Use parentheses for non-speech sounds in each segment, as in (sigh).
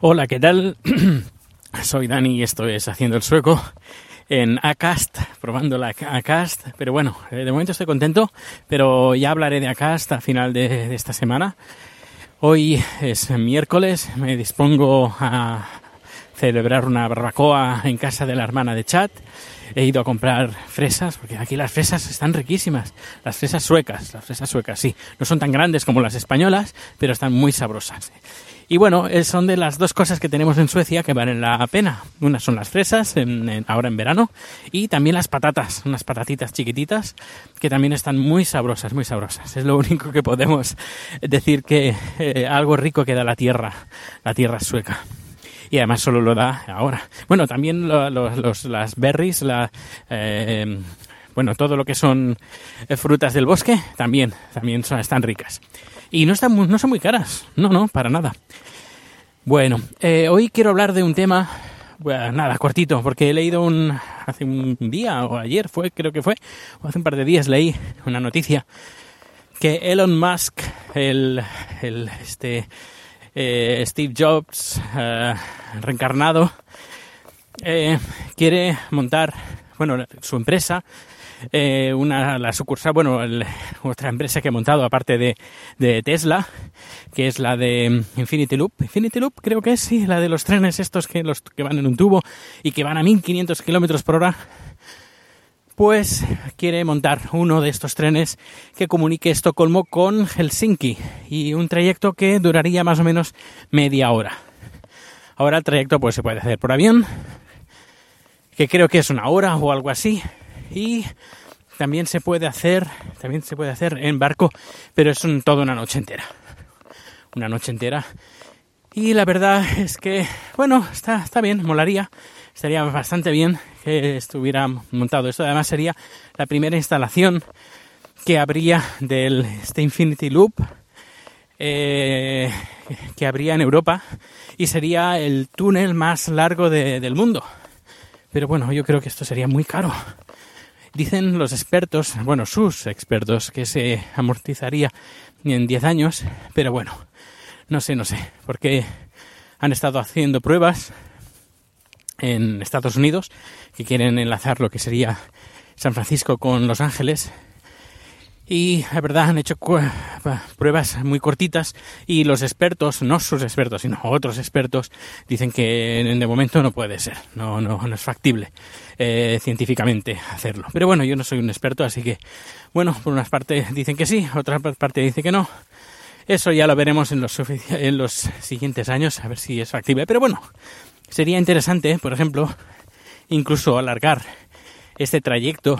Hola, ¿qué tal? (clears throat) Soy Dani y esto es Haciendo el Sueco en Acast, probando la Acast. Pero bueno, eh, de momento estoy contento, pero ya hablaré de Acast a final de, de esta semana. Hoy es miércoles, me dispongo a celebrar una barbacoa en casa de la hermana de Chat. He ido a comprar fresas, porque aquí las fresas están riquísimas. Las fresas suecas, las fresas suecas, sí. No son tan grandes como las españolas, pero están muy sabrosas. Y bueno, eh, son de las dos cosas que tenemos en Suecia que valen la pena. Una son las fresas, ahora en verano, y también las patatas, unas patatitas chiquititas que también están muy sabrosas, muy sabrosas. Es lo único que podemos decir que eh, algo rico que da la tierra, la tierra sueca. Y además solo lo da ahora. Bueno, también lo- las berries, la, eh, bueno, todo lo que son eh, frutas del bosque, también, también son, están ricas. Y no, están, no son muy caras, no, no, para nada. Bueno, eh, hoy quiero hablar de un tema, bueno, nada, cortito, porque he leído un, hace un día o ayer fue, creo que fue, o hace un par de días leí una noticia que Elon Musk, el, el este, eh, Steve Jobs eh, reencarnado, eh, quiere montar, bueno, su empresa, eh, una, la sucursal, bueno, el- otra empresa que he montado aparte de, de Tesla, que es la de Infinity Loop. Infinity Loop creo que es, sí, la de los trenes estos que, los, que van en un tubo y que van a 1500 kilómetros por hora. Pues quiere montar uno de estos trenes que comunique Estocolmo con Helsinki y un trayecto que duraría más o menos media hora. Ahora el trayecto pues se puede hacer por avión, que creo que es una hora o algo así, y también se puede hacer, también se puede hacer en barco, pero es un, toda una noche entera, una noche entera. Y la verdad es que, bueno, está, está bien, molaría, estaría bastante bien que estuviera montado esto. Además sería la primera instalación que habría del este Infinity Loop eh, que habría en Europa y sería el túnel más largo de- del mundo. Pero bueno, yo creo que esto sería muy caro. Dicen los expertos, bueno, sus expertos, que se amortizaría en 10 años, pero bueno, no sé, no sé, porque han estado haciendo pruebas en Estados Unidos que quieren enlazar lo que sería San Francisco con Los Ángeles y la verdad han hecho pruebas muy cortitas y los expertos, no sus expertos, sino otros expertos, dicen que de momento no puede ser, no, no, no es factible eh, científicamente hacerlo. Pero bueno, yo no soy un experto, así que, bueno, por una parte dicen que sí, otra parte dice que no. Eso ya lo veremos en los, en los siguientes años, a ver si es factible. Pero bueno, sería interesante, por ejemplo, incluso alargar este trayecto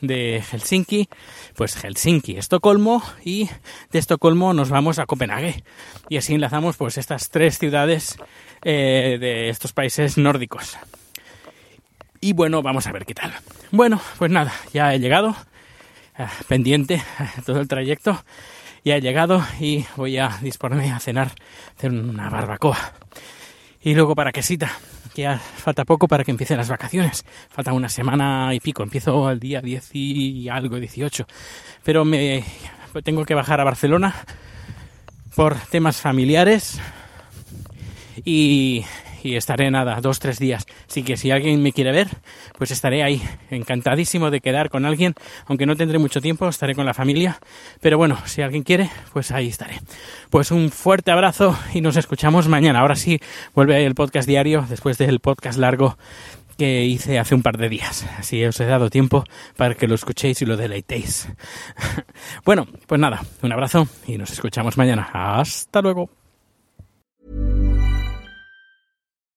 de Helsinki, pues Helsinki, Estocolmo y de Estocolmo nos vamos a Copenhague y así enlazamos pues estas tres ciudades eh, de estos países nórdicos. Y bueno, vamos a ver qué tal. Bueno, pues nada, ya he llegado, ah, pendiente (laughs) todo el trayecto, ya he llegado y voy a disponerme a cenar, hacer una barbacoa. Y luego para quesita, que ya falta poco para que empiecen las vacaciones. Falta una semana y pico. Empiezo el día 10 y algo, 18. Pero me tengo que bajar a Barcelona por temas familiares y, y estaré nada, dos, tres días. Así que si alguien me quiere ver, pues estaré ahí, encantadísimo de quedar con alguien, aunque no tendré mucho tiempo, estaré con la familia. Pero bueno, si alguien quiere, pues ahí estaré. Pues un fuerte abrazo y nos escuchamos mañana. Ahora sí, vuelve el podcast diario después del podcast largo que hice hace un par de días. Así os he dado tiempo para que lo escuchéis y lo deleitéis. (laughs) bueno, pues nada, un abrazo y nos escuchamos mañana. Hasta luego.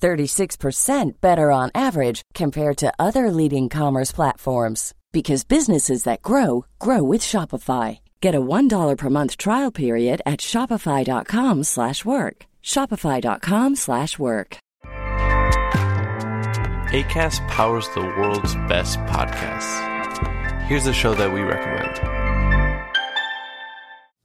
36% better on average compared to other leading commerce platforms because businesses that grow grow with Shopify. Get a $1 per month trial period at shopify.com/work. slash work. shopify.com/work. slash work. ACAST powers the world's best podcasts. Here's a show that we recommend.